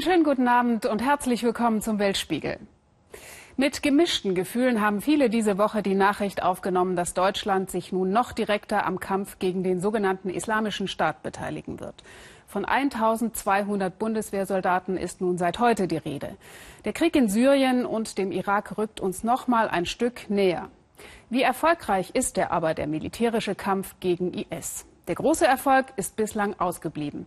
Einen schönen guten Abend und herzlich willkommen zum Weltspiegel. Mit gemischten Gefühlen haben viele diese Woche die Nachricht aufgenommen, dass Deutschland sich nun noch direkter am Kampf gegen den sogenannten Islamischen Staat beteiligen wird. Von 1200 Bundeswehrsoldaten ist nun seit heute die Rede. Der Krieg in Syrien und dem Irak rückt uns noch mal ein Stück näher. Wie erfolgreich ist der aber der militärische Kampf gegen IS? Der große Erfolg ist bislang ausgeblieben.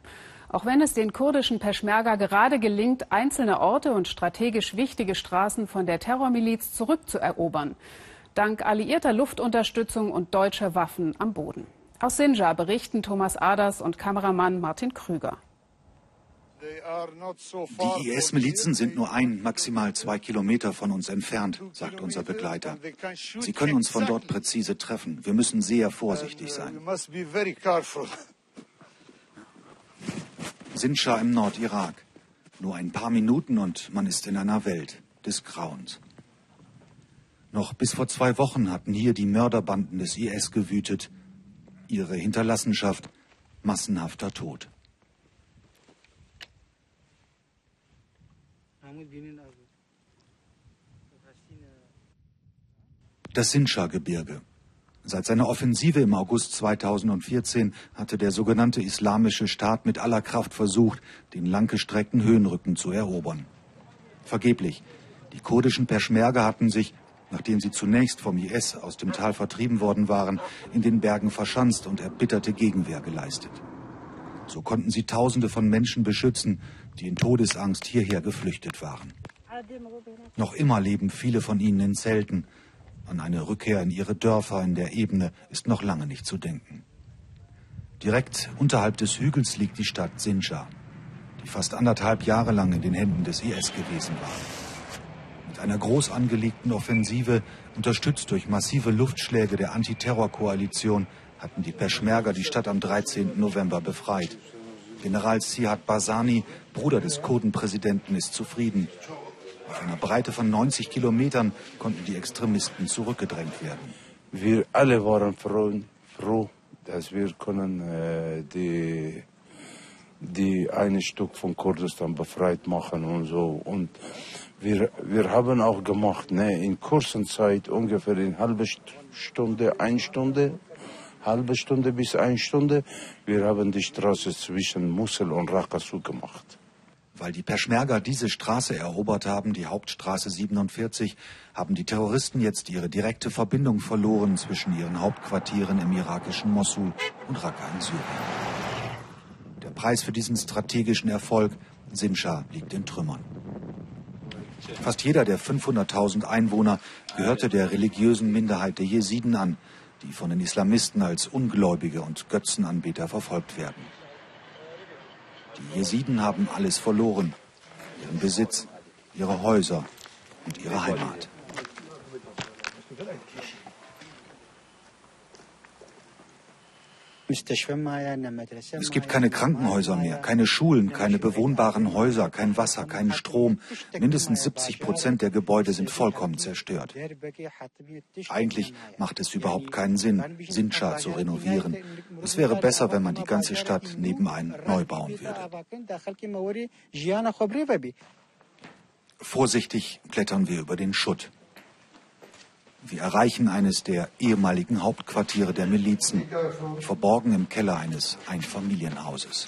Auch wenn es den kurdischen Peschmerga gerade gelingt, einzelne Orte und strategisch wichtige Straßen von der Terrormiliz zurückzuerobern, dank alliierter Luftunterstützung und deutscher Waffen am Boden. Aus Sinjar berichten Thomas Aders und Kameramann Martin Krüger. Die IS-Milizen sind nur ein, maximal zwei Kilometer von uns entfernt, sagt unser Begleiter. Sie können uns von dort präzise treffen. Wir müssen sehr vorsichtig sein. Sinjar im Nordirak. Nur ein paar Minuten und man ist in einer Welt des Grauens. Noch bis vor zwei Wochen hatten hier die Mörderbanden des IS gewütet. Ihre Hinterlassenschaft massenhafter Tod. Das Sinjar-Gebirge. Seit seiner Offensive im August 2014 hatte der sogenannte Islamische Staat mit aller Kraft versucht, den langgestreckten Höhenrücken zu erobern. Vergeblich. Die kurdischen Peschmerga hatten sich, nachdem sie zunächst vom IS aus dem Tal vertrieben worden waren, in den Bergen verschanzt und erbitterte Gegenwehr geleistet. So konnten sie Tausende von Menschen beschützen, die in Todesangst hierher geflüchtet waren. Noch immer leben viele von ihnen in Zelten, an eine Rückkehr in ihre Dörfer in der Ebene ist noch lange nicht zu denken. Direkt unterhalb des Hügels liegt die Stadt Sinjar, die fast anderthalb Jahre lang in den Händen des IS gewesen war. Mit einer groß angelegten Offensive, unterstützt durch massive Luftschläge der Antiterrorkoalition, hatten die Peschmerga die Stadt am 13. November befreit. General Siad Basani, Bruder des Kurdenpräsidenten, ist zufrieden. Auf einer Breite von 90 Kilometern konnten die Extremisten zurückgedrängt werden. Wir alle waren froh, froh dass wir können äh, die die eine Stück von Kurdistan befreit machen und so. Und wir, wir haben auch gemacht, ne, in kurzer Zeit, ungefähr in halbe Stunde, eine Stunde, halbe Stunde bis eine Stunde, wir haben die Straße zwischen Mosul und Raqqa zugemacht. Weil die Peschmerga diese Straße erobert haben, die Hauptstraße 47, haben die Terroristen jetzt ihre direkte Verbindung verloren zwischen ihren Hauptquartieren im irakischen Mosul und Raqqa in Syrien. Der Preis für diesen strategischen Erfolg, Sinjar, liegt in Trümmern. Fast jeder der 500.000 Einwohner gehörte der religiösen Minderheit der Jesiden an, die von den Islamisten als Ungläubige und Götzenanbeter verfolgt werden. Die Jesiden haben alles verloren. Ihren Besitz, ihre Häuser und ihre Heimat. Es gibt keine Krankenhäuser mehr, keine Schulen, keine bewohnbaren Häuser, kein Wasser, keinen Strom. Mindestens 70 Prozent der Gebäude sind vollkommen zerstört. Eigentlich macht es überhaupt keinen Sinn, Sinjar zu renovieren. Es wäre besser, wenn man die ganze Stadt nebenein neu bauen würde. Vorsichtig klettern wir über den Schutt. Wir erreichen eines der ehemaligen Hauptquartiere der Milizen, verborgen im Keller eines Einfamilienhauses.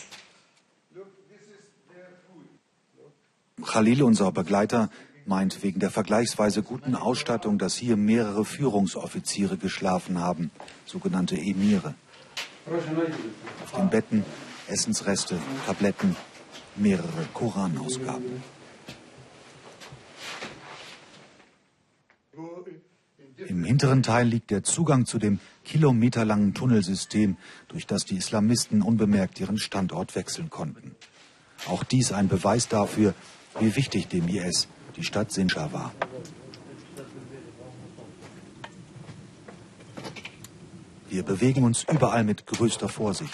Khalil, unser Begleiter, meint wegen der vergleichsweise guten Ausstattung, dass hier mehrere Führungsoffiziere geschlafen haben, sogenannte Emire. Auf den Betten Essensreste, Tabletten, mehrere Koranausgaben. Im hinteren Teil liegt der Zugang zu dem kilometerlangen Tunnelsystem, durch das die Islamisten unbemerkt ihren Standort wechseln konnten. Auch dies ein Beweis dafür, wie wichtig dem IS die Stadt Sinjar war. Wir bewegen uns überall mit größter Vorsicht.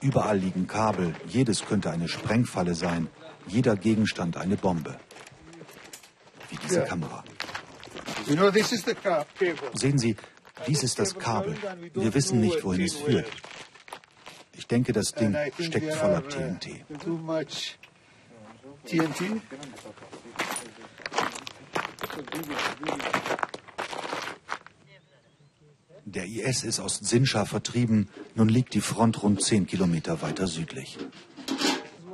Überall liegen Kabel, jedes könnte eine Sprengfalle sein, jeder Gegenstand eine Bombe. Wie diese Kamera. Sehen Sie, dies ist das Kabel. Wir wissen nicht, wohin es führt. Ich denke, das Ding steckt voller TNT. TNT? Der IS ist aus Sinjar vertrieben. Nun liegt die Front rund zehn Kilometer weiter südlich.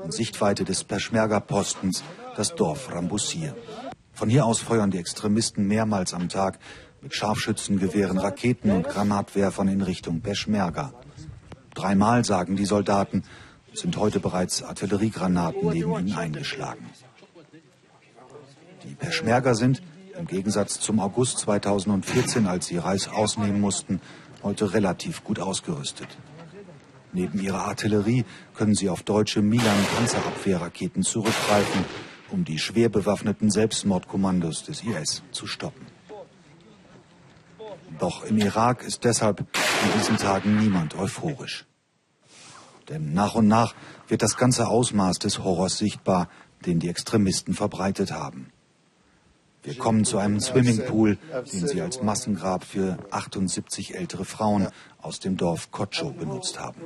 In Sichtweite des Peschmerga-Postens das Dorf Rambussir. Von hier aus feuern die Extremisten mehrmals am Tag mit Scharfschützengewehren, Raketen und Granatwerfern in Richtung Peschmerga. Dreimal, sagen die Soldaten, sind heute bereits Artilleriegranaten neben ihnen eingeschlagen. Die Peschmerga sind, im Gegensatz zum August 2014, als sie Reis ausnehmen mussten, heute relativ gut ausgerüstet. Neben ihrer Artillerie können sie auf deutsche Milan-Panzerabwehrraketen zurückgreifen, um die schwer bewaffneten Selbstmordkommandos des IS zu stoppen. Doch im Irak ist deshalb in diesen Tagen niemand euphorisch. Denn nach und nach wird das ganze Ausmaß des Horrors sichtbar, den die Extremisten verbreitet haben. Wir kommen zu einem Swimmingpool, den sie als Massengrab für 78 ältere Frauen aus dem Dorf Kotscho benutzt haben.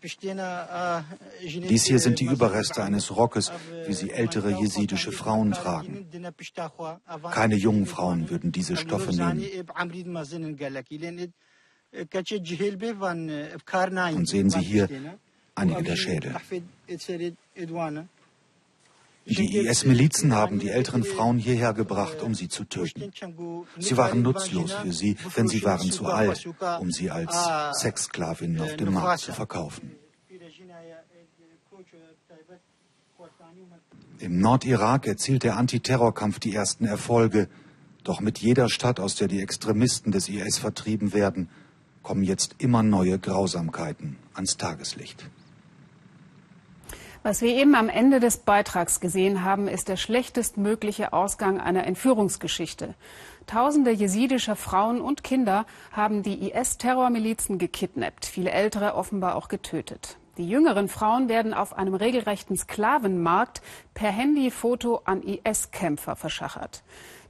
Dies hier sind die Überreste eines Rockes, wie sie ältere jesidische Frauen tragen. Keine jungen Frauen würden diese Stoffe nehmen. Und sehen Sie hier einige der Schädel. Die IS-Milizen haben die älteren Frauen hierher gebracht, um sie zu töten. Sie waren nutzlos für sie, denn sie waren zu alt, um sie als Sexsklavinnen auf dem Markt zu verkaufen. Im Nordirak erzielt der Antiterrorkampf die ersten Erfolge. Doch mit jeder Stadt, aus der die Extremisten des IS vertrieben werden, kommen jetzt immer neue Grausamkeiten ans Tageslicht. Was wir eben am Ende des Beitrags gesehen haben, ist der schlechtestmögliche Ausgang einer Entführungsgeschichte. Tausende jesidischer Frauen und Kinder haben die IS-Terrormilizen gekidnappt, viele ältere offenbar auch getötet. Die jüngeren Frauen werden auf einem regelrechten Sklavenmarkt per Handyfoto an IS-Kämpfer verschachert.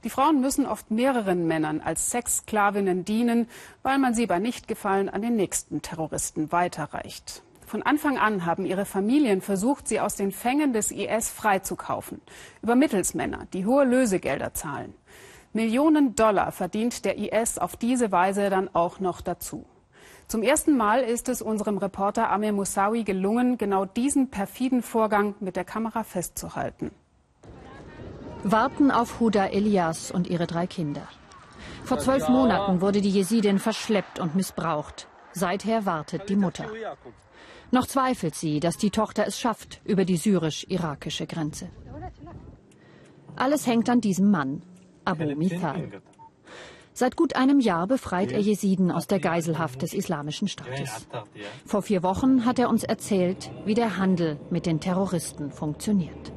Die Frauen müssen oft mehreren Männern als Sexsklavinnen dienen, weil man sie bei Nichtgefallen an den nächsten Terroristen weiterreicht. Von Anfang an haben ihre Familien versucht, sie aus den Fängen des IS freizukaufen. Über Mittelsmänner, die hohe Lösegelder zahlen. Millionen Dollar verdient der IS auf diese Weise dann auch noch dazu. Zum ersten Mal ist es unserem Reporter Amir Moussawi gelungen, genau diesen perfiden Vorgang mit der Kamera festzuhalten. Warten auf Huda Elias und ihre drei Kinder. Vor zwölf Monaten wurde die Jesidin verschleppt und missbraucht. Seither wartet die Mutter. Noch zweifelt sie, dass die Tochter es schafft über die syrisch-irakische Grenze. Alles hängt an diesem Mann, Abu Mithal. Seit gut einem Jahr befreit er Jesiden aus der Geiselhaft des Islamischen Staates. Vor vier Wochen hat er uns erzählt, wie der Handel mit den Terroristen funktioniert.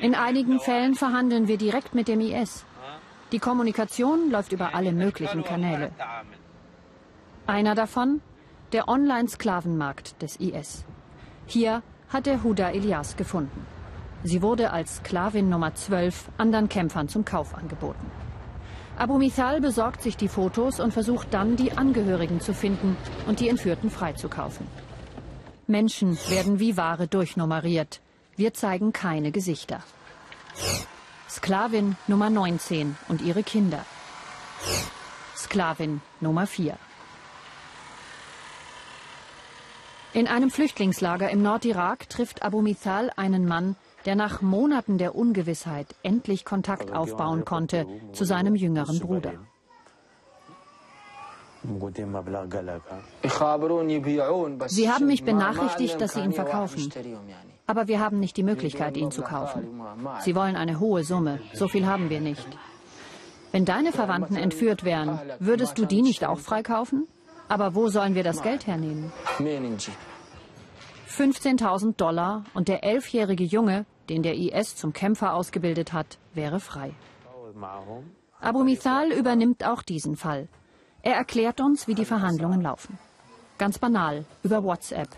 In einigen Fällen verhandeln wir direkt mit dem IS. Die Kommunikation läuft über alle möglichen Kanäle. Einer davon der Online-Sklavenmarkt des IS. Hier hat er Huda Elias gefunden. Sie wurde als Sklavin Nummer 12 anderen Kämpfern zum Kauf angeboten. Abu Mithal besorgt sich die Fotos und versucht dann, die Angehörigen zu finden und die Entführten freizukaufen. Menschen werden wie Ware durchnummeriert. Wir zeigen keine Gesichter. Sklavin Nummer 19 und ihre Kinder. Sklavin Nummer 4. In einem Flüchtlingslager im Nordirak trifft Abu Mithal einen Mann, der nach Monaten der Ungewissheit endlich Kontakt aufbauen konnte zu seinem jüngeren Bruder. Sie haben mich benachrichtigt, dass Sie ihn verkaufen. Aber wir haben nicht die Möglichkeit, ihn zu kaufen. Sie wollen eine hohe Summe. So viel haben wir nicht. Wenn deine Verwandten entführt wären, würdest du die nicht auch freikaufen? Aber wo sollen wir das Geld hernehmen? 15.000 Dollar und der elfjährige Junge, den der IS zum Kämpfer ausgebildet hat, wäre frei. Abu Mithal übernimmt auch diesen Fall. Er erklärt uns, wie die Verhandlungen laufen. Ganz banal, über WhatsApp.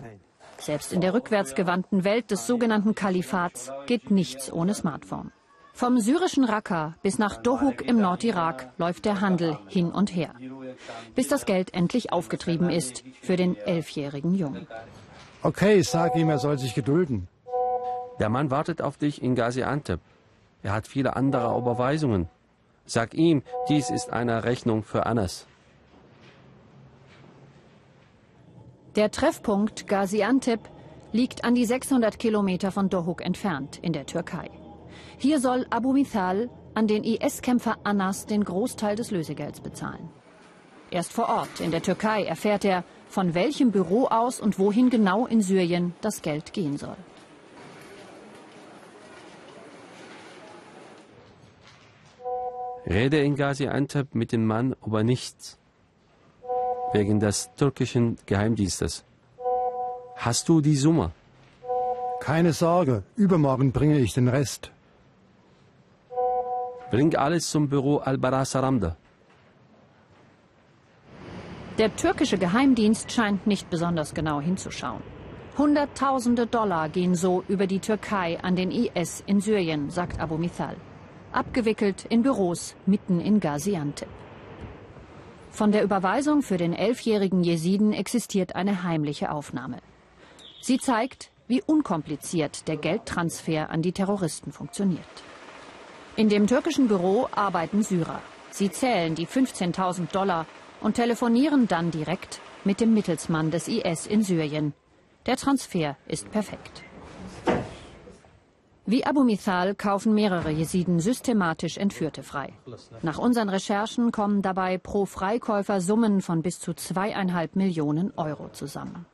Selbst in der rückwärtsgewandten Welt des sogenannten Kalifats geht nichts ohne Smartphone. Vom syrischen Raqqa bis nach Dohuk im Nordirak läuft der Handel hin und her, bis das Geld endlich aufgetrieben ist für den elfjährigen Jungen. Okay, sag ihm, er soll sich gedulden. Der Mann wartet auf dich in Gaziantep. Er hat viele andere Überweisungen. Sag ihm, dies ist eine Rechnung für Anas. Der Treffpunkt Gaziantep liegt an die 600 Kilometer von Dohuk entfernt in der Türkei. Hier soll Abu Mithal an den IS-Kämpfer Anas den Großteil des Lösegelds bezahlen. Erst vor Ort in der Türkei erfährt er, von welchem Büro aus und wohin genau in Syrien das Geld gehen soll. Rede in Gaziantep mit dem Mann über nichts. Wegen des türkischen Geheimdienstes. Hast du die Summe? Keine Sorge, übermorgen bringe ich den Rest. Bring alles zum Büro Al-Barasaramda. Der türkische Geheimdienst scheint nicht besonders genau hinzuschauen. Hunderttausende Dollar gehen so über die Türkei an den IS in Syrien, sagt Abu Mithal abgewickelt in Büros mitten in Gaziantep. Von der Überweisung für den elfjährigen Jesiden existiert eine heimliche Aufnahme. Sie zeigt, wie unkompliziert der Geldtransfer an die Terroristen funktioniert. In dem türkischen Büro arbeiten Syrer. Sie zählen die 15.000 Dollar und telefonieren dann direkt mit dem Mittelsmann des IS in Syrien. Der Transfer ist perfekt. Wie Abu Mithal kaufen mehrere Jesiden systematisch Entführte frei. Nach unseren Recherchen kommen dabei pro Freikäufer Summen von bis zu zweieinhalb Millionen Euro zusammen.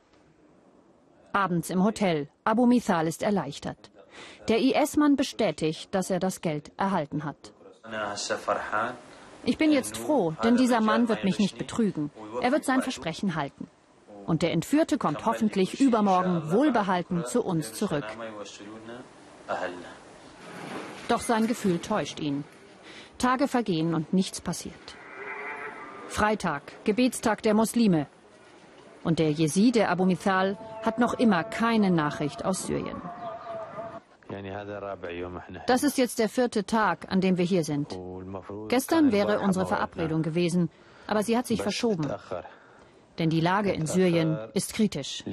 Abends im Hotel. Abu Mithal ist erleichtert. Der IS-Mann bestätigt, dass er das Geld erhalten hat. Ich bin jetzt froh, denn dieser Mann wird mich nicht betrügen. Er wird sein Versprechen halten. Und der Entführte kommt hoffentlich übermorgen wohlbehalten zu uns zurück. Doch sein Gefühl täuscht ihn. Tage vergehen und nichts passiert. Freitag, Gebetstag der Muslime. Und der Jeside Abu Mithal hat noch immer keine Nachricht aus Syrien. Das ist jetzt der vierte Tag, an dem wir hier sind. Gestern wäre unsere Verabredung gewesen, aber sie hat sich verschoben. Denn die Lage in Syrien ist kritisch.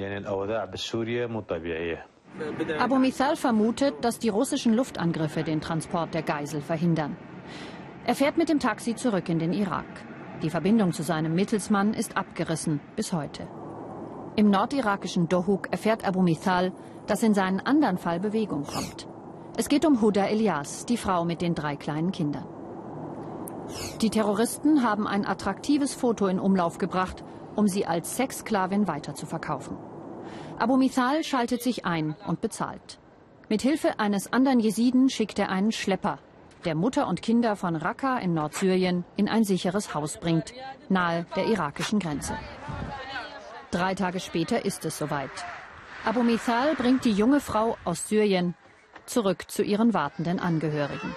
Abu Mithal vermutet, dass die russischen Luftangriffe den Transport der Geisel verhindern. Er fährt mit dem Taxi zurück in den Irak. Die Verbindung zu seinem Mittelsmann ist abgerissen bis heute. Im nordirakischen Dohuk erfährt Abu Mithal, dass in seinen anderen Fall Bewegung kommt. Es geht um Huda Elias, die Frau mit den drei kleinen Kindern. Die Terroristen haben ein attraktives Foto in Umlauf gebracht, um sie als Sexsklavin weiterzuverkaufen. Abu Mithal schaltet sich ein und bezahlt. Mit Hilfe eines anderen Jesiden schickt er einen Schlepper, der Mutter und Kinder von Raqqa in Nordsyrien in ein sicheres Haus bringt, nahe der irakischen Grenze. Drei Tage später ist es soweit. Abu Mithal bringt die junge Frau aus Syrien zurück zu ihren wartenden Angehörigen.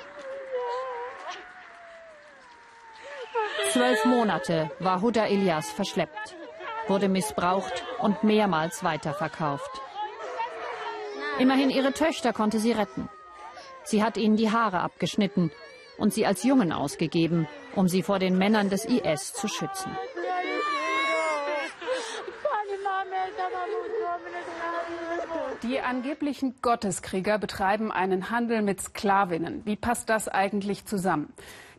Zwölf Monate war Huda Elias verschleppt wurde missbraucht und mehrmals weiterverkauft. Immerhin ihre Töchter konnte sie retten. Sie hat ihnen die Haare abgeschnitten und sie als Jungen ausgegeben, um sie vor den Männern des IS zu schützen. Die angeblichen Gotteskrieger betreiben einen Handel mit Sklavinnen. Wie passt das eigentlich zusammen?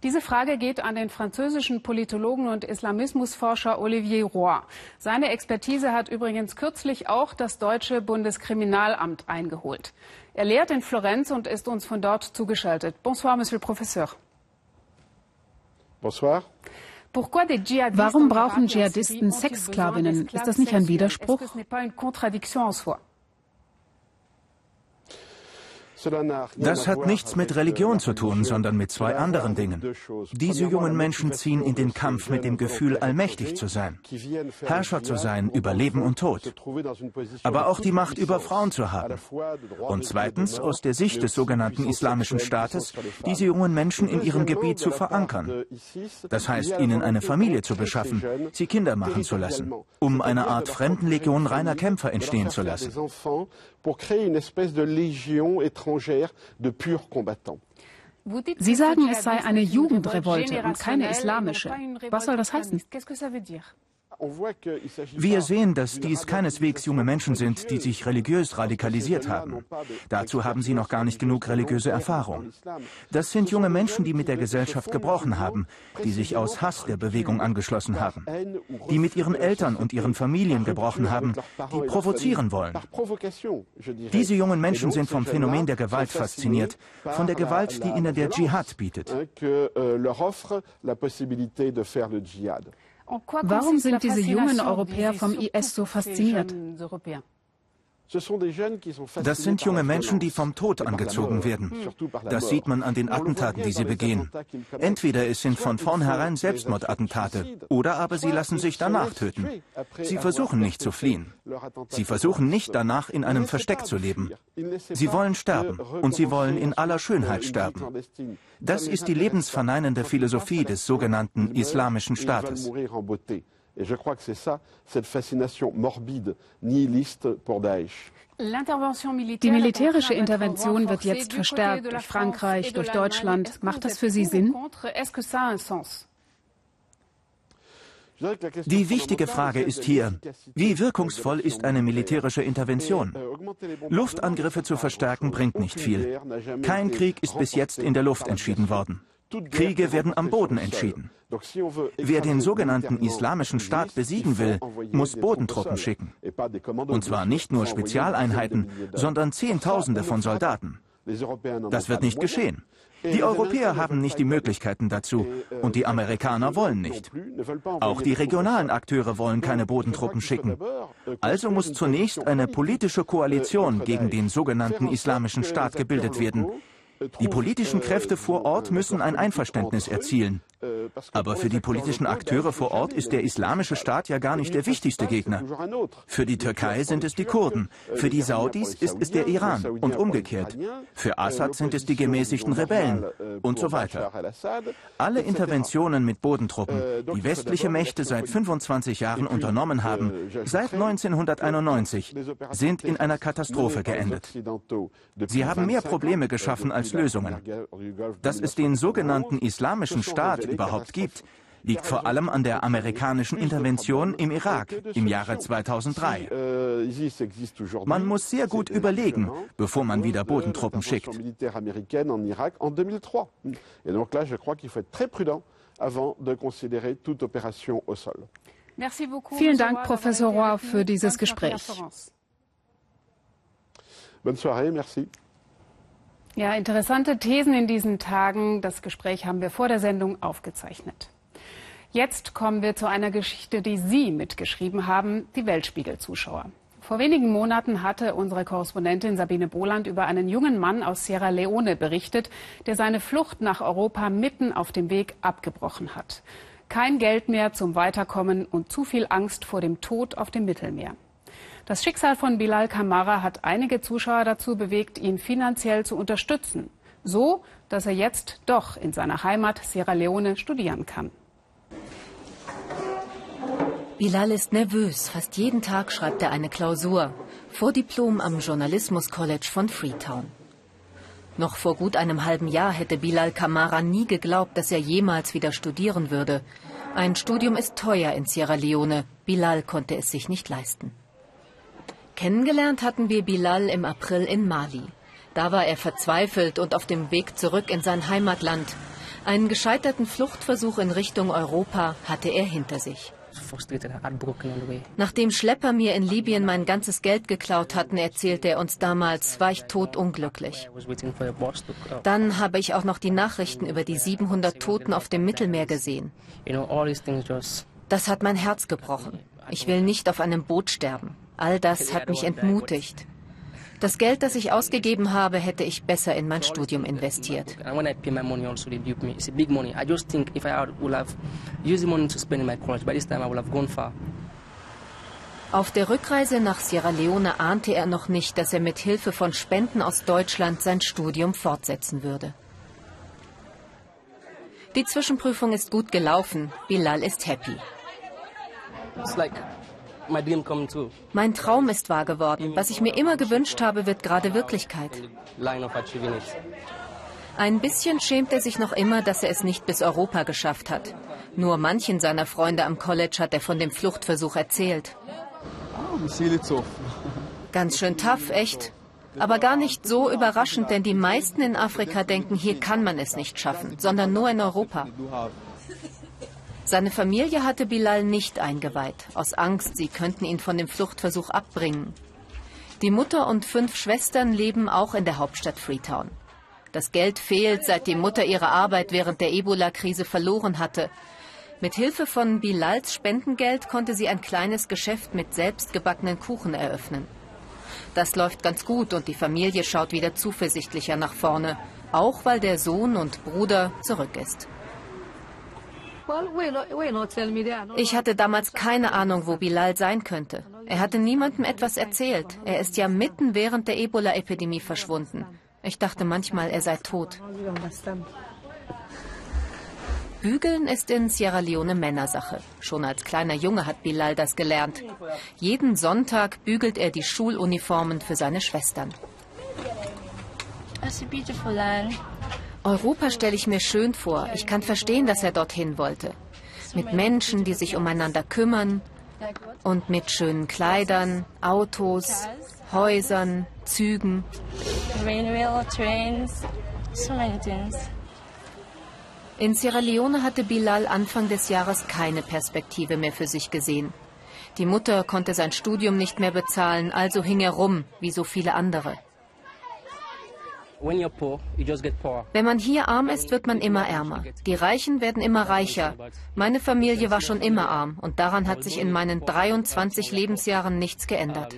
Diese Frage geht an den französischen Politologen und Islamismusforscher Olivier Roy. Seine Expertise hat übrigens kürzlich auch das deutsche Bundeskriminalamt eingeholt. Er lehrt in Florenz und ist uns von dort zugeschaltet. Bonsoir, Monsieur le Professeur. Bonsoir. Warum brauchen Dschihadisten Sexsklavinnen? Ist das nicht ein Widerspruch? Das hat nichts mit Religion zu tun, sondern mit zwei anderen Dingen. Diese jungen Menschen ziehen in den Kampf mit dem Gefühl, allmächtig zu sein, Herrscher zu sein über Leben und Tod, aber auch die Macht über Frauen zu haben. Und zweitens, aus der Sicht des sogenannten Islamischen Staates, diese jungen Menschen in ihrem Gebiet zu verankern. Das heißt, ihnen eine Familie zu beschaffen, sie Kinder machen zu lassen, um eine Art Fremdenlegion reiner Kämpfer entstehen zu lassen pour créer une espèce de légion étrangère de purs combattants. Sie sagen, es sei eine Jugendrevolte und keine islamische. Was soll das heißen? Wir sehen, dass dies keineswegs junge Menschen sind, die sich religiös radikalisiert haben. Dazu haben sie noch gar nicht genug religiöse Erfahrung. Das sind junge Menschen, die mit der Gesellschaft gebrochen haben, die sich aus Hass der Bewegung angeschlossen haben, die mit ihren Eltern und ihren Familien gebrochen haben, die provozieren wollen. Diese jungen Menschen sind vom Phänomen der Gewalt fasziniert, von der Gewalt, die ihnen der Dschihad bietet. Warum sind diese jungen Europäer vom IS so fasziniert? Das sind junge Menschen, die vom Tod angezogen werden. Das sieht man an den Attentaten, die sie begehen. Entweder es sind von vornherein Selbstmordattentate oder aber sie lassen sich danach töten. Sie versuchen nicht zu fliehen. Sie versuchen nicht danach in einem Versteck zu leben. Sie wollen sterben und sie wollen in aller Schönheit sterben. Das ist die lebensverneinende Philosophie des sogenannten Islamischen Staates. Et je crois que c'est ça, cette fascination morbide, nihiliste pour Daesh. Die militärische Intervention wird jetzt verstärkt durch Frankreich, durch Deutschland. Macht das für Sie Sinn? Die wichtige Frage ist hier, wie wirkungsvoll ist eine militärische Intervention? Luftangriffe zu verstärken bringt nicht viel. Kein Krieg ist bis jetzt in der Luft entschieden worden. Kriege werden am Boden entschieden. Wer den sogenannten Islamischen Staat besiegen will, muss Bodentruppen schicken. Und zwar nicht nur Spezialeinheiten, sondern Zehntausende von Soldaten. Das wird nicht geschehen. Die Europäer haben nicht die Möglichkeiten dazu und die Amerikaner wollen nicht. Auch die regionalen Akteure wollen keine Bodentruppen schicken. Also muss zunächst eine politische Koalition gegen den sogenannten Islamischen Staat gebildet werden, die politischen Kräfte vor Ort müssen ein Einverständnis erzielen. Aber für die politischen Akteure vor Ort ist der Islamische Staat ja gar nicht der wichtigste Gegner. Für die Türkei sind es die Kurden, für die Saudis ist es der Iran und umgekehrt. Für Assad sind es die gemäßigten Rebellen und so weiter. Alle Interventionen mit Bodentruppen, die westliche Mächte seit 25 Jahren unternommen haben, seit 1991, sind in einer Katastrophe geendet. Sie haben mehr Probleme geschaffen als Lösungen. Dass es den sogenannten Islamischen Staat überhaupt gibt, liegt vor allem an der amerikanischen Intervention im Irak im Jahre 2003. Man muss sehr gut überlegen, bevor man wieder Bodentruppen schickt. Vielen Dank, Professor Roy, für dieses Gespräch. Bonne soirée, merci. Ja, interessante Thesen in diesen Tagen. Das Gespräch haben wir vor der Sendung aufgezeichnet. Jetzt kommen wir zu einer Geschichte, die Sie mitgeschrieben haben, die Weltspiegel-Zuschauer. Vor wenigen Monaten hatte unsere Korrespondentin Sabine Boland über einen jungen Mann aus Sierra Leone berichtet, der seine Flucht nach Europa mitten auf dem Weg abgebrochen hat. Kein Geld mehr zum Weiterkommen und zu viel Angst vor dem Tod auf dem Mittelmeer. Das Schicksal von Bilal Kamara hat einige Zuschauer dazu bewegt, ihn finanziell zu unterstützen. So, dass er jetzt doch in seiner Heimat Sierra Leone studieren kann. Bilal ist nervös. Fast jeden Tag schreibt er eine Klausur. Vordiplom am Journalismus College von Freetown. Noch vor gut einem halben Jahr hätte Bilal Kamara nie geglaubt, dass er jemals wieder studieren würde. Ein Studium ist teuer in Sierra Leone. Bilal konnte es sich nicht leisten. Kennengelernt hatten wir Bilal im April in Mali. Da war er verzweifelt und auf dem Weg zurück in sein Heimatland. Einen gescheiterten Fluchtversuch in Richtung Europa hatte er hinter sich. Nachdem Schlepper mir in Libyen mein ganzes Geld geklaut hatten, erzählte er uns damals, war ich totunglücklich. Dann habe ich auch noch die Nachrichten über die 700 Toten auf dem Mittelmeer gesehen. Das hat mein Herz gebrochen. Ich will nicht auf einem Boot sterben. All das hat mich entmutigt. Das Geld, das ich ausgegeben habe, hätte ich besser in mein Studium investiert. Auf der Rückreise nach Sierra Leone ahnte er noch nicht, dass er mit Hilfe von Spenden aus Deutschland sein Studium fortsetzen würde. Die Zwischenprüfung ist gut gelaufen. Bilal ist happy. Mein Traum ist wahr geworden. Was ich mir immer gewünscht habe, wird gerade Wirklichkeit. Ein bisschen schämt er sich noch immer, dass er es nicht bis Europa geschafft hat. Nur manchen seiner Freunde am College hat er von dem Fluchtversuch erzählt. Ganz schön tough, echt. Aber gar nicht so überraschend, denn die meisten in Afrika denken, hier kann man es nicht schaffen, sondern nur in Europa. Seine Familie hatte Bilal nicht eingeweiht, aus Angst, sie könnten ihn von dem Fluchtversuch abbringen. Die Mutter und fünf Schwestern leben auch in der Hauptstadt Freetown. Das Geld fehlt, seit die Mutter ihre Arbeit während der Ebola-Krise verloren hatte. Mit Hilfe von Bilals Spendengeld konnte sie ein kleines Geschäft mit selbstgebackenen Kuchen eröffnen. Das läuft ganz gut und die Familie schaut wieder zuversichtlicher nach vorne, auch weil der Sohn und Bruder zurück ist. Ich hatte damals keine Ahnung, wo Bilal sein könnte. Er hatte niemandem etwas erzählt. Er ist ja mitten während der Ebola-Epidemie verschwunden. Ich dachte manchmal, er sei tot. Bügeln ist in Sierra Leone Männersache. Schon als kleiner Junge hat Bilal das gelernt. Jeden Sonntag bügelt er die Schuluniformen für seine Schwestern. Europa stelle ich mir schön vor. Ich kann verstehen, dass er dorthin wollte. Mit Menschen, die sich umeinander kümmern und mit schönen Kleidern, Autos, Häusern, Zügen. In Sierra Leone hatte Bilal Anfang des Jahres keine Perspektive mehr für sich gesehen. Die Mutter konnte sein Studium nicht mehr bezahlen, also hing er rum, wie so viele andere. Wenn man hier arm ist, wird man immer ärmer. Die Reichen werden immer reicher. Meine Familie war schon immer arm und daran hat sich in meinen 23 Lebensjahren nichts geändert.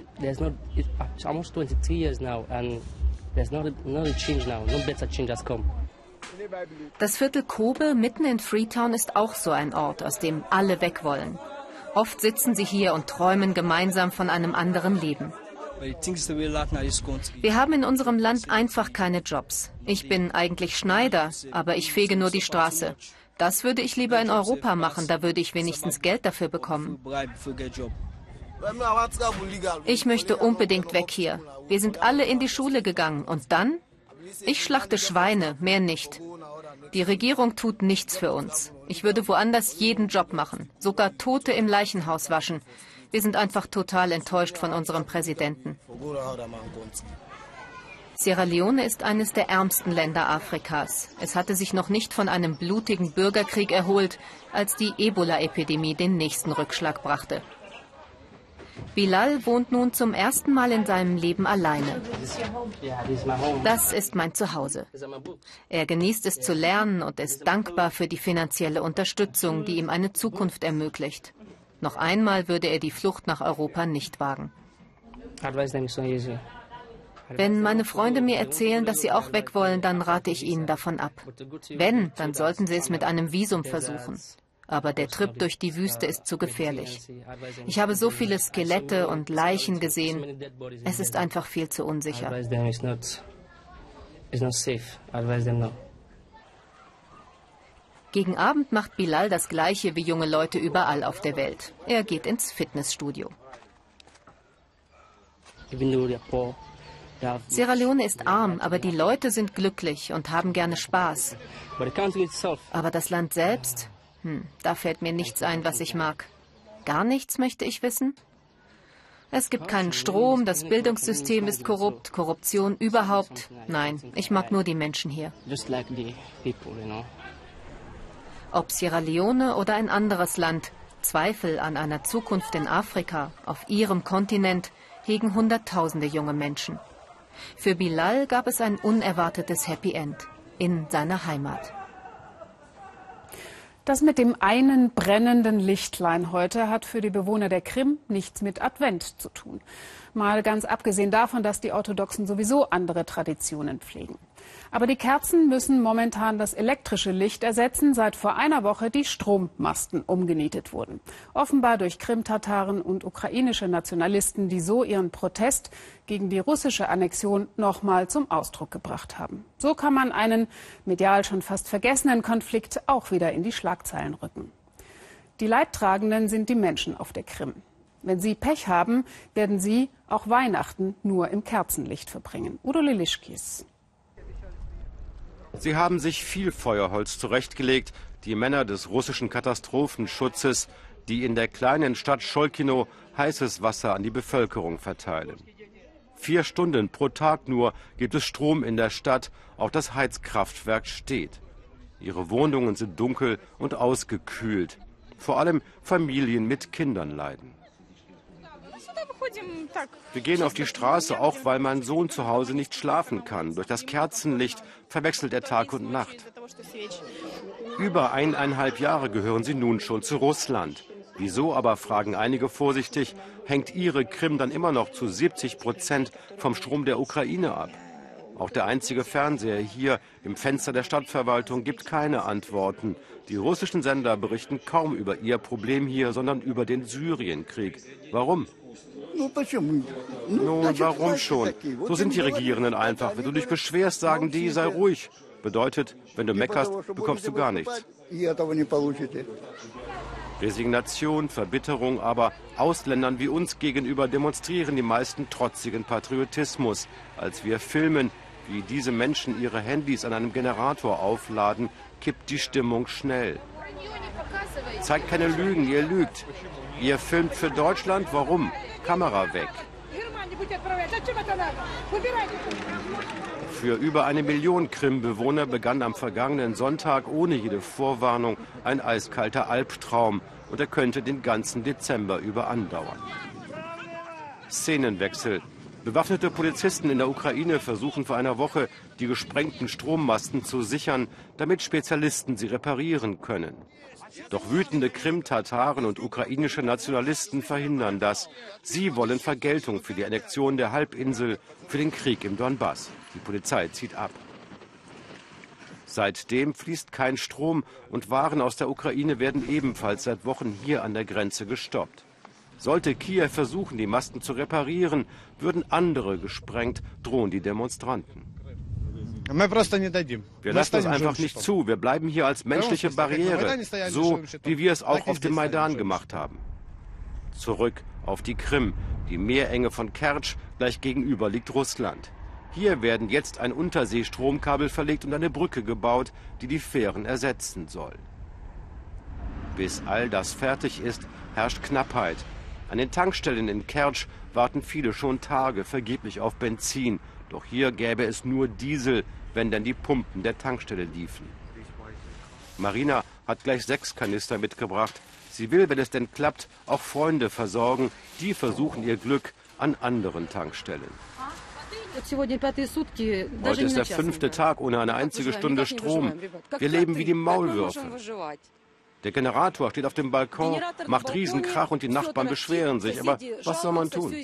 Das Viertel Kobe mitten in Freetown ist auch so ein Ort, aus dem alle weg wollen. Oft sitzen sie hier und träumen gemeinsam von einem anderen Leben. Wir haben in unserem Land einfach keine Jobs. Ich bin eigentlich Schneider, aber ich fege nur die Straße. Das würde ich lieber in Europa machen, da würde ich wenigstens Geld dafür bekommen. Ich möchte unbedingt weg hier. Wir sind alle in die Schule gegangen. Und dann? Ich schlachte Schweine, mehr nicht. Die Regierung tut nichts für uns. Ich würde woanders jeden Job machen, sogar Tote im Leichenhaus waschen. Wir sind einfach total enttäuscht von unserem Präsidenten. Sierra Leone ist eines der ärmsten Länder Afrikas. Es hatte sich noch nicht von einem blutigen Bürgerkrieg erholt, als die Ebola-Epidemie den nächsten Rückschlag brachte. Bilal wohnt nun zum ersten Mal in seinem Leben alleine. Das ist mein Zuhause. Er genießt es zu lernen und ist dankbar für die finanzielle Unterstützung, die ihm eine Zukunft ermöglicht. Noch einmal würde er die Flucht nach Europa nicht wagen. Wenn meine Freunde mir erzählen, dass sie auch weg wollen, dann rate ich ihnen davon ab. Wenn, dann sollten sie es mit einem Visum versuchen. Aber der Trip durch die Wüste ist zu gefährlich. Ich habe so viele Skelette und Leichen gesehen. Es ist einfach viel zu unsicher. Gegen Abend macht Bilal das Gleiche wie junge Leute überall auf der Welt. Er geht ins Fitnessstudio. Sierra Leone ist arm, aber die Leute sind glücklich und haben gerne Spaß. Aber das Land selbst, hm, da fällt mir nichts ein, was ich mag. Gar nichts möchte ich wissen? Es gibt keinen Strom, das Bildungssystem ist korrupt, Korruption überhaupt. Nein, ich mag nur die Menschen hier. Ob Sierra Leone oder ein anderes Land, Zweifel an einer Zukunft in Afrika, auf ihrem Kontinent, hegen Hunderttausende junge Menschen. Für Bilal gab es ein unerwartetes Happy End in seiner Heimat. Das mit dem einen brennenden Lichtlein heute hat für die Bewohner der Krim nichts mit Advent zu tun. Mal ganz abgesehen davon, dass die Orthodoxen sowieso andere Traditionen pflegen. Aber die Kerzen müssen momentan das elektrische Licht ersetzen, seit vor einer Woche die Strommasten umgenietet wurden. Offenbar durch Krim-Tataren und ukrainische Nationalisten, die so ihren Protest gegen die russische Annexion nochmal zum Ausdruck gebracht haben. So kann man einen medial schon fast vergessenen Konflikt auch wieder in die Schlagzeilen rücken. Die Leidtragenden sind die Menschen auf der Krim. Wenn sie Pech haben, werden sie auch Weihnachten nur im Kerzenlicht verbringen. Udo Lilischkis. Sie haben sich viel Feuerholz zurechtgelegt, die Männer des russischen Katastrophenschutzes, die in der kleinen Stadt Scholkino heißes Wasser an die Bevölkerung verteilen. Vier Stunden pro Tag nur gibt es Strom in der Stadt, auch das Heizkraftwerk steht. Ihre Wohnungen sind dunkel und ausgekühlt. Vor allem Familien mit Kindern leiden. Wir gehen auf die Straße, auch weil mein Sohn zu Hause nicht schlafen kann. Durch das Kerzenlicht verwechselt er Tag und Nacht. Über eineinhalb Jahre gehören sie nun schon zu Russland. Wieso aber, fragen einige vorsichtig, hängt ihre Krim dann immer noch zu 70 Prozent vom Strom der Ukraine ab? Auch der einzige Fernseher hier im Fenster der Stadtverwaltung gibt keine Antworten. Die russischen Sender berichten kaum über ihr Problem hier, sondern über den Syrienkrieg. Warum? Nun, warum schon? So sind die Regierenden einfach. Wenn du dich beschwerst, sagen die, sei ruhig. Bedeutet, wenn du meckerst, bekommst du gar nichts. Resignation, Verbitterung, aber Ausländern wie uns gegenüber demonstrieren die meisten trotzigen Patriotismus. Als wir filmen, wie diese Menschen ihre Handys an einem Generator aufladen, kippt die Stimmung schnell. Zeigt keine Lügen, ihr lügt. Ihr filmt für Deutschland, warum? Kamera weg. Für über eine Million Krim-Bewohner begann am vergangenen Sonntag ohne jede Vorwarnung ein eiskalter Albtraum und er könnte den ganzen Dezember über andauern. Szenenwechsel. Bewaffnete Polizisten in der Ukraine versuchen vor einer Woche, die gesprengten Strommasten zu sichern, damit Spezialisten sie reparieren können. Doch wütende Krim-Tataren und ukrainische Nationalisten verhindern das. Sie wollen Vergeltung für die Annexion der Halbinsel, für den Krieg im Donbass. Die Polizei zieht ab. Seitdem fließt kein Strom und Waren aus der Ukraine werden ebenfalls seit Wochen hier an der Grenze gestoppt. Sollte Kiew versuchen, die Masten zu reparieren, würden andere gesprengt, drohen die Demonstranten. Wir lassen das einfach nicht zu. Wir bleiben hier als menschliche Barriere, so wie wir es auch auf dem Maidan gemacht haben. Zurück auf die Krim. Die Meerenge von Kertsch gleich gegenüber liegt Russland. Hier werden jetzt ein Unterseestromkabel verlegt und eine Brücke gebaut, die die Fähren ersetzen soll. Bis all das fertig ist, herrscht Knappheit. An den Tankstellen in Kertsch warten viele schon Tage vergeblich auf Benzin. Doch hier gäbe es nur Diesel, wenn denn die Pumpen der Tankstelle liefen. Marina hat gleich sechs Kanister mitgebracht. Sie will, wenn es denn klappt, auch Freunde versorgen. Die versuchen ihr Glück an anderen Tankstellen. Heute ist der fünfte Tag ohne eine einzige Stunde Strom. Wir leben wie die Maulwürfe. Der Generator steht auf dem Balkon, macht Riesenkrach und die Nachbarn beschweren sich. Aber was soll man tun?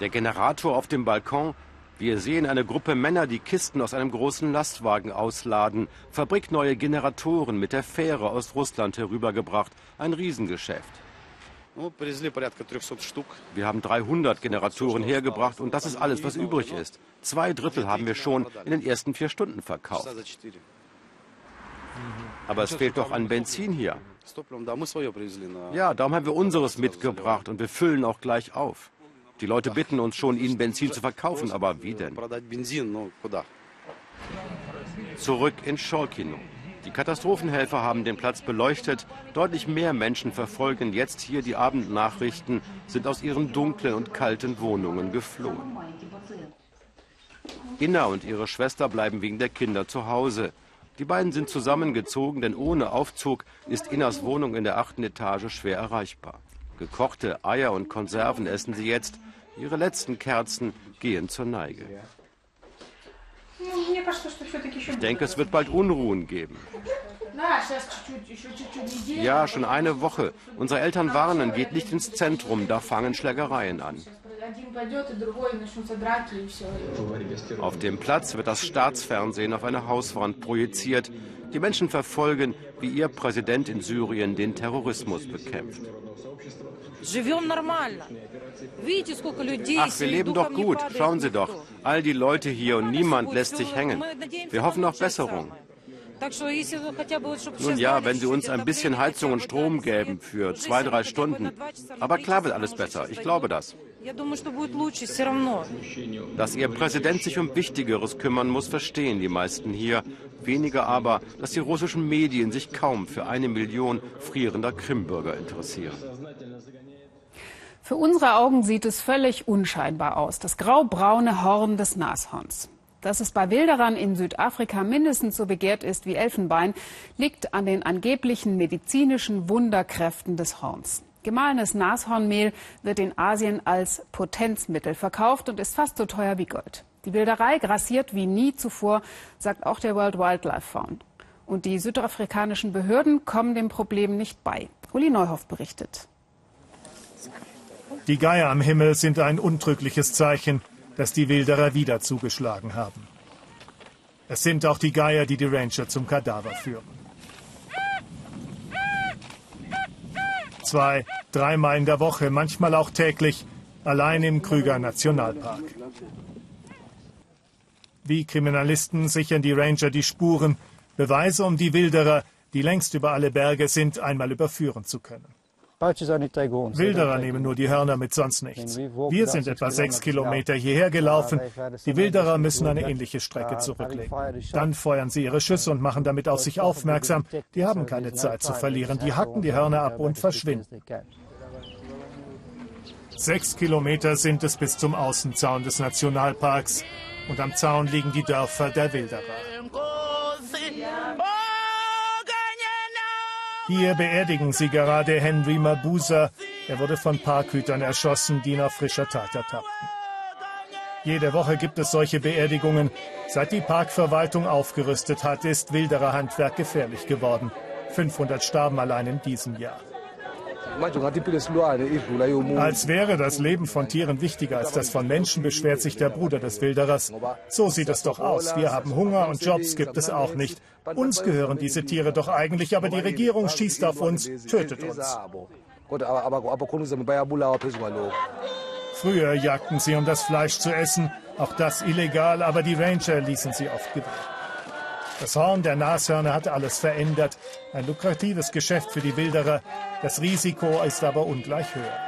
Der Generator auf dem Balkon wir sehen eine Gruppe Männer, die Kisten aus einem großen Lastwagen ausladen. Fabrikneue Generatoren mit der Fähre aus Russland herübergebracht. Ein Riesengeschäft. Wir haben 300 Generatoren hergebracht und das ist alles, was übrig ist. Zwei Drittel haben wir schon in den ersten vier Stunden verkauft. Aber es fehlt doch an Benzin hier. Ja, darum haben wir unseres mitgebracht und wir füllen auch gleich auf. Die Leute bitten uns schon, ihnen Benzin zu verkaufen, aber wie denn? Zurück in Scholkino. Die Katastrophenhelfer haben den Platz beleuchtet. Deutlich mehr Menschen verfolgen jetzt hier die Abendnachrichten, sind aus ihren dunklen und kalten Wohnungen geflohen. Inna und ihre Schwester bleiben wegen der Kinder zu Hause. Die beiden sind zusammengezogen, denn ohne Aufzug ist Innas Wohnung in der achten Etage schwer erreichbar. Gekochte Eier und Konserven essen sie jetzt. Ihre letzten Kerzen gehen zur Neige. Ich denke, es wird bald Unruhen geben. Ja, schon eine Woche. Unsere Eltern warnen, geht nicht ins Zentrum, da fangen Schlägereien an. Auf dem Platz wird das Staatsfernsehen auf eine Hauswand projiziert. Die Menschen verfolgen, wie ihr Präsident in Syrien den Terrorismus bekämpft. Ach, wir leben doch gut. Schauen Sie doch. All die Leute hier und niemand lässt sich hängen. Wir hoffen auf Besserung. Nun ja, wenn Sie uns ein bisschen Heizung und Strom gäben für zwei, drei Stunden. Aber klar wird alles besser. Ich glaube das. Dass ihr Präsident sich um Wichtigeres kümmern muss, verstehen die meisten hier. Weniger aber, dass die russischen Medien sich kaum für eine Million frierender Krimbürger interessieren. Für unsere Augen sieht es völlig unscheinbar aus, das graubraune Horn des Nashorns. Dass es bei Wilderern in Südafrika mindestens so begehrt ist wie Elfenbein, liegt an den angeblichen medizinischen Wunderkräften des Horns. Gemahlenes Nashornmehl wird in Asien als Potenzmittel verkauft und ist fast so teuer wie Gold. Die Wilderei grassiert wie nie zuvor, sagt auch der World Wildlife Fund. Und die südafrikanischen Behörden kommen dem Problem nicht bei. Uli Neuhoff berichtet. Die Geier am Himmel sind ein untrügliches Zeichen, dass die Wilderer wieder zugeschlagen haben. Es sind auch die Geier, die die Ranger zum Kadaver führen. Zwei, dreimal in der Woche, manchmal auch täglich, allein im Krüger Nationalpark. Wie Kriminalisten sichern die Ranger die Spuren, Beweise, um die Wilderer, die längst über alle Berge sind, einmal überführen zu können. Wilderer nehmen nur die Hörner mit, sonst nichts. Wir sind etwa sechs Kilometer hierher gelaufen. Die Wilderer müssen eine ähnliche Strecke zurücklegen. Dann feuern sie ihre Schüsse und machen damit auf sich aufmerksam. Die haben keine Zeit zu verlieren. Die hacken die Hörner ab und verschwinden. Sechs Kilometer sind es bis zum Außenzaun des Nationalparks. Und am Zaun liegen die Dörfer der Wilderer. Hier beerdigen sie gerade Henry Mabusa. Er wurde von Parkhütern erschossen, die ihn auf frischer Tat ertappten. Jede Woche gibt es solche Beerdigungen. Seit die Parkverwaltung aufgerüstet hat, ist wilderer Handwerk gefährlich geworden. 500 starben allein in diesem Jahr. Als wäre das Leben von Tieren wichtiger als das von Menschen, beschwert sich der Bruder des Wilderers. So sieht es doch aus. Wir haben Hunger und Jobs gibt es auch nicht. Uns gehören diese Tiere doch eigentlich, aber die Regierung schießt auf uns, tötet uns. Früher jagten sie, um das Fleisch zu essen. Auch das illegal, aber die Ranger ließen sie oft gewinnen. Das Horn der Nashörner hat alles verändert. Ein lukratives Geschäft für die Wilderer. Das Risiko ist aber ungleich höher.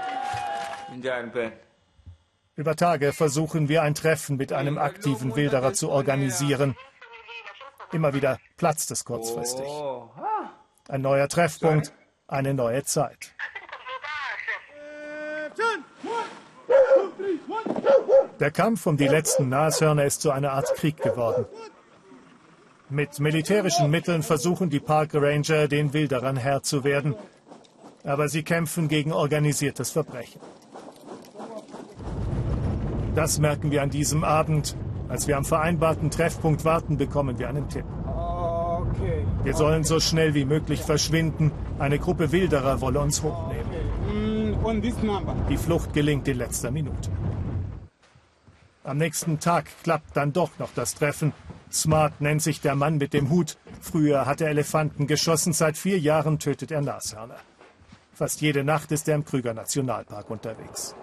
Über Tage versuchen wir ein Treffen mit einem aktiven Wilderer zu organisieren. Immer wieder platzt es kurzfristig. Ein neuer Treffpunkt, eine neue Zeit. Der Kampf um die letzten Nashörner ist zu einer Art Krieg geworden. Mit militärischen Mitteln versuchen die Park Ranger, den Wilderern Herr zu werden. Aber sie kämpfen gegen organisiertes Verbrechen. Das merken wir an diesem Abend. Als wir am vereinbarten Treffpunkt warten, bekommen wir einen Tipp. Wir sollen so schnell wie möglich verschwinden. Eine Gruppe Wilderer wolle uns hochnehmen. Die Flucht gelingt in letzter Minute. Am nächsten Tag klappt dann doch noch das Treffen. Smart nennt sich der Mann mit dem Hut. Früher hat er Elefanten geschossen, seit vier Jahren tötet er Nashörner. Fast jede Nacht ist er im Krüger Nationalpark unterwegs.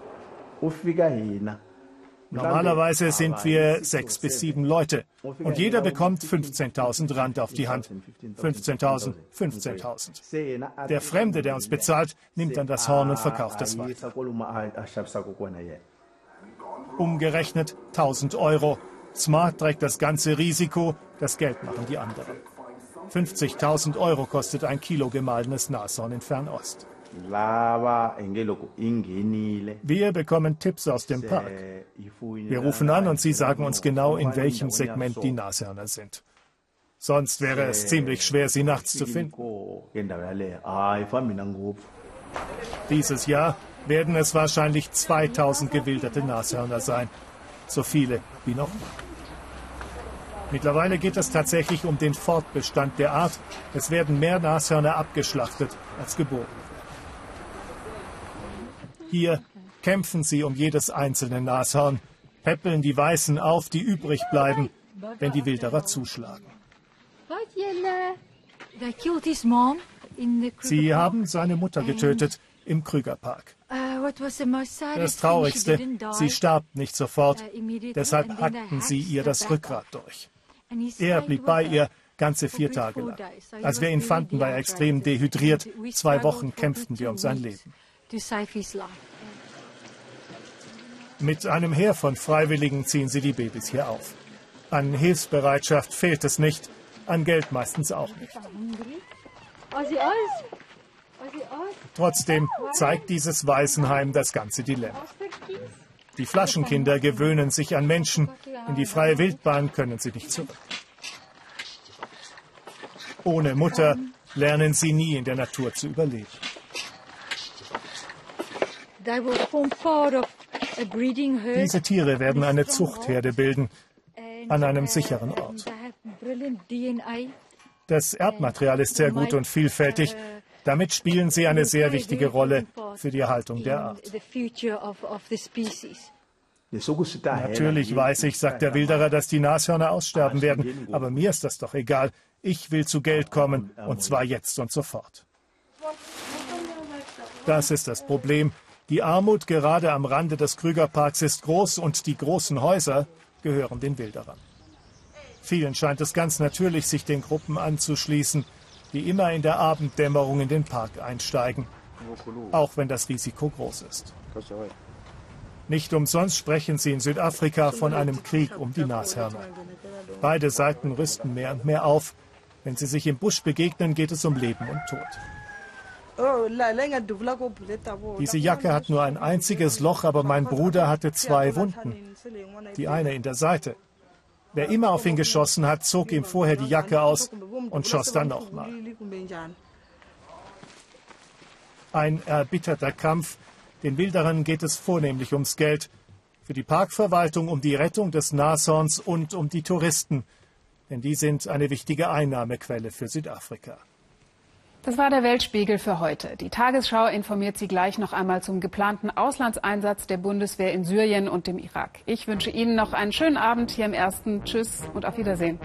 Normalerweise sind wir sechs bis sieben Leute und jeder bekommt 15.000 Rand auf die Hand. 15.000, 15.000. Der Fremde, der uns bezahlt, nimmt dann das Horn und verkauft es weiter. Umgerechnet 1000 Euro. Smart trägt das ganze Risiko, das Geld machen die anderen. 50.000 Euro kostet ein Kilo gemahlenes Nashorn in Fernost. Wir bekommen Tipps aus dem Park. Wir rufen an und sie sagen uns genau, in welchem Segment die Nashörner sind. Sonst wäre es ziemlich schwer, sie nachts zu finden. Dieses Jahr werden es wahrscheinlich 2000 gewilderte Nashörner sein. So viele wie noch. Mittlerweile geht es tatsächlich um den Fortbestand der Art. Es werden mehr Nashörner abgeschlachtet als geboren. Hier kämpfen sie um jedes einzelne Nashorn, peppeln die Weißen auf, die übrig bleiben, wenn die Wilderer zuschlagen. Sie haben seine Mutter getötet im Krügerpark. Uh, das Traurigste, sie starb nicht sofort, uh, deshalb hackten sie ihr das Rückgrat durch. Er blieb bei ihr ganze vier Tage lang. Als wir ihn fanden, war er extrem dehydriert. Zwei Wochen kämpften wir um sein Leben. Mit einem Heer von Freiwilligen ziehen sie die Babys hier auf. An Hilfsbereitschaft fehlt es nicht, an Geld meistens auch nicht. Trotzdem zeigt dieses Waisenheim das ganze Dilemma. Die Flaschenkinder gewöhnen sich an Menschen, in die freie Wildbahn können sie nicht zurück. Ohne Mutter lernen sie nie in der Natur zu überleben. Diese Tiere werden eine Zuchtherde bilden an einem sicheren Ort. Das Erdmaterial ist sehr gut und vielfältig. Damit spielen sie eine sehr wichtige Rolle für die Erhaltung der Art. Natürlich weiß ich, sagt der Wilderer, dass die Nashörner aussterben werden, aber mir ist das doch egal. Ich will zu Geld kommen, und zwar jetzt und sofort. Das ist das Problem. Die Armut gerade am Rande des Krügerparks ist groß und die großen Häuser gehören den Wilderern. Vielen scheint es ganz natürlich, sich den Gruppen anzuschließen, die immer in der Abenddämmerung in den Park einsteigen, auch wenn das Risiko groß ist. Nicht umsonst sprechen sie in Südafrika von einem Krieg um die Nashörner. Beide Seiten rüsten mehr und mehr auf. Wenn sie sich im Busch begegnen, geht es um Leben und Tod. Diese Jacke hat nur ein einziges Loch, aber mein Bruder hatte zwei Wunden. Die eine in der Seite. Wer immer auf ihn geschossen hat, zog ihm vorher die Jacke aus und schoss dann nochmal. Ein erbitterter Kampf. Den Wilderern geht es vornehmlich ums Geld. Für die Parkverwaltung um die Rettung des Nashorns und um die Touristen. Denn die sind eine wichtige Einnahmequelle für Südafrika. Das war der Weltspiegel für heute. Die Tagesschau informiert Sie gleich noch einmal zum geplanten Auslandseinsatz der Bundeswehr in Syrien und dem Irak. Ich wünsche Ihnen noch einen schönen Abend hier im Ersten. Tschüss und auf Wiedersehen.